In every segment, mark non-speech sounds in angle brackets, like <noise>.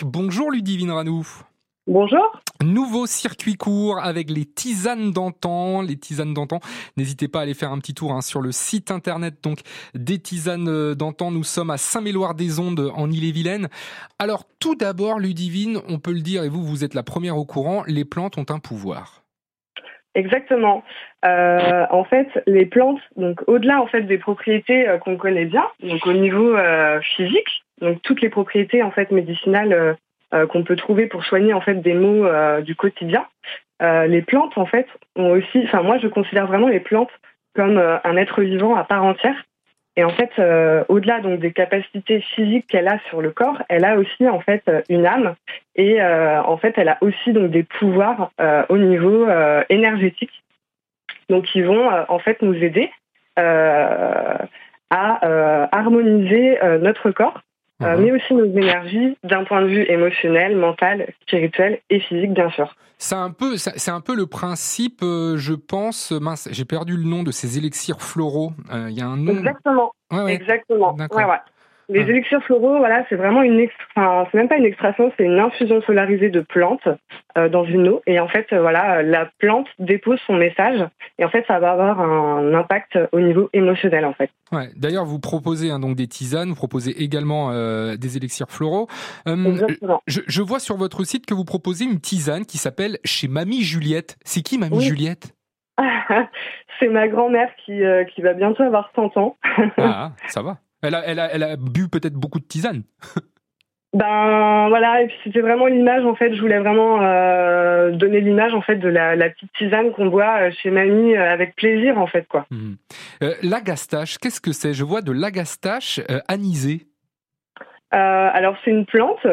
musique. Bonjour Ludivine Ranou. Bonjour. Nouveau circuit court avec les tisanes d'antan. Les tisanes d'antan, n'hésitez pas à aller faire un petit tour hein, sur le site internet donc des tisanes euh, d'antan. Nous sommes à Saint-Méloire-des-Ondes en Ille-et-Vilaine. Alors tout d'abord, Ludivine, on peut le dire et vous, vous êtes la première au courant, les plantes ont un pouvoir. Exactement. Euh, en fait, les plantes, donc au-delà en fait des propriétés euh, qu'on connaît bien, donc au niveau euh, physique, donc toutes les propriétés en fait médicinales euh, euh, qu'on peut trouver pour soigner en fait des maux du quotidien, les plantes en fait ont aussi, enfin moi je considère vraiment les plantes comme un être vivant à part entière. Et en fait, au-delà donc des capacités physiques qu'elle a sur le corps, elle a aussi en fait une âme. Et en fait elle a aussi donc des pouvoirs au niveau énergétique donc, ils vont en fait nous aider à harmoniser notre corps, Mhm. mais aussi nos énergies d'un point de vue émotionnel, mental, spirituel et physique, bien sûr. C'est un peu, c'est un peu le principe, euh, je pense. Mince, j'ai perdu le nom de ces élixirs floraux. Euh, Il y a un nom. Exactement. Ouais, ouais. Exactement. Ouais, ouais. Les Ah. élixirs floraux, voilà, c'est vraiment une, enfin, c'est même pas une extraction, c'est une infusion solarisée de plantes euh, dans une eau. Et en fait, euh, voilà, la plante dépose son message. Et en fait, ça va avoir un impact au niveau émotionnel, en fait. Ouais. D'ailleurs, vous proposez hein, donc des tisanes, vous proposez également euh, des élixirs floraux. Euh, Exactement. je, je vois sur votre site que vous proposez une tisane qui s'appelle chez Mamie Juliette. C'est qui Mamie Oui. Juliette? <laughs> C'est ma grand-mère qui, euh, qui va bientôt avoir 100 ans. Ah, <laughs> ça va. Elle a, elle a, elle a bu peut-être beaucoup de tisanes. <laughs> Ben voilà, et puis c'était vraiment l'image en fait. Je voulais vraiment euh, donner l'image en fait de la, la petite tisane qu'on boit euh, chez mamie euh, avec plaisir en fait quoi. Euh, l'agastache, qu'est-ce que c'est? Je vois de l'agastache euh, anisé. Euh, alors c'est une plante,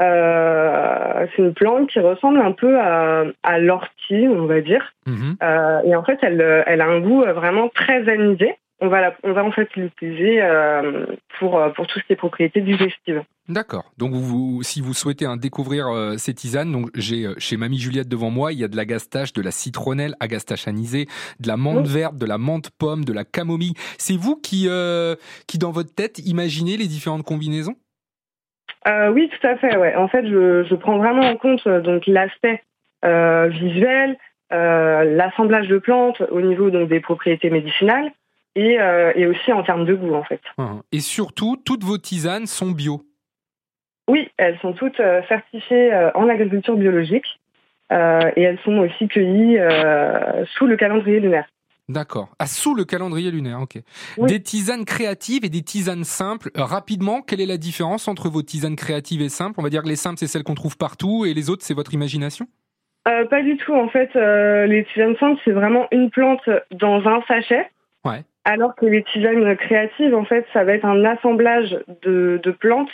euh, c'est une plante qui ressemble un peu à, à l'ortie, on va dire. Euh, et en fait, elle, elle a un goût vraiment très anisé. On va, la- on va en fait l'utiliser euh, pour, euh, pour tout ce qui est propriété digestive. D'accord. Donc, vous, si vous souhaitez hein, découvrir euh, ces tisanes, donc j'ai euh, chez Mamie Juliette devant moi, il y a de l'agastache, de la citronnelle, agastache anisée, de la menthe Oui. verte, de la menthe pomme, de la camomille. C'est vous qui, qui dans votre tête, imaginez les différentes combinaisons? Oui, tout à fait. Ouais. En fait, je, je prends vraiment en compte donc l'aspect visuel, l'assemblage de plantes au niveau donc des propriétés médicinales et, euh, et aussi en termes de goût en fait. Hein. Et surtout, toutes vos tisanes sont bio. Oui, elles sont toutes euh, certifiées euh, en agriculture biologique euh, et elles sont aussi cueillies euh, sous le calendrier lunaire. D'accord. Ah, sous le calendrier lunaire, ok. Oui. Des tisanes créatives et des tisanes simples. Rapidement, quelle est la différence entre vos tisanes créatives et simples? On va dire que les simples, c'est celles qu'on trouve partout et les autres, c'est votre imagination? Euh, pas du tout. En fait, les tisanes simples, c'est vraiment une plante dans un sachet. Ouais. Alors que les tisanes créatives, en fait, ça va être un assemblage de, plantes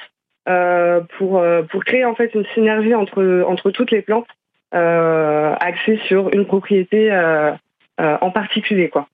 euh, pour, euh, pour créer en fait une synergie entre, entre toutes les plantes euh, sur une propriété euh, en particulier. Quoi.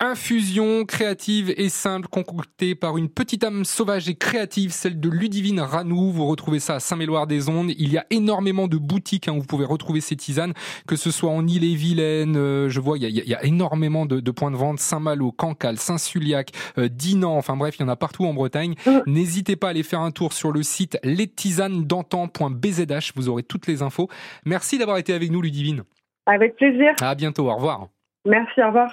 Infusion créative et simple concoctée par une petite âme sauvage et créative, celle de Ludivine Ranou. Vous retrouvez ça à Saint-Méloire-des-Ondes. Il y a énormément de boutiques hein, où vous pouvez retrouver ces tisanes, que ce soit en Ille-et-Vilaine, euh, je vois, il y a, il y a énormément de, de points de vente, Saint-Malo, Cancale, Saint-Suliac, euh, Dinan, enfin bref, il y en a partout en Bretagne. Mhm. N'hésitez pas à aller faire un tour sur le site lestisanedantan.bzh, vous aurez toutes les infos. Merci d'avoir été avec nous, Ludivine. Avec plaisir. À bientôt, au revoir. Merci, au revoir.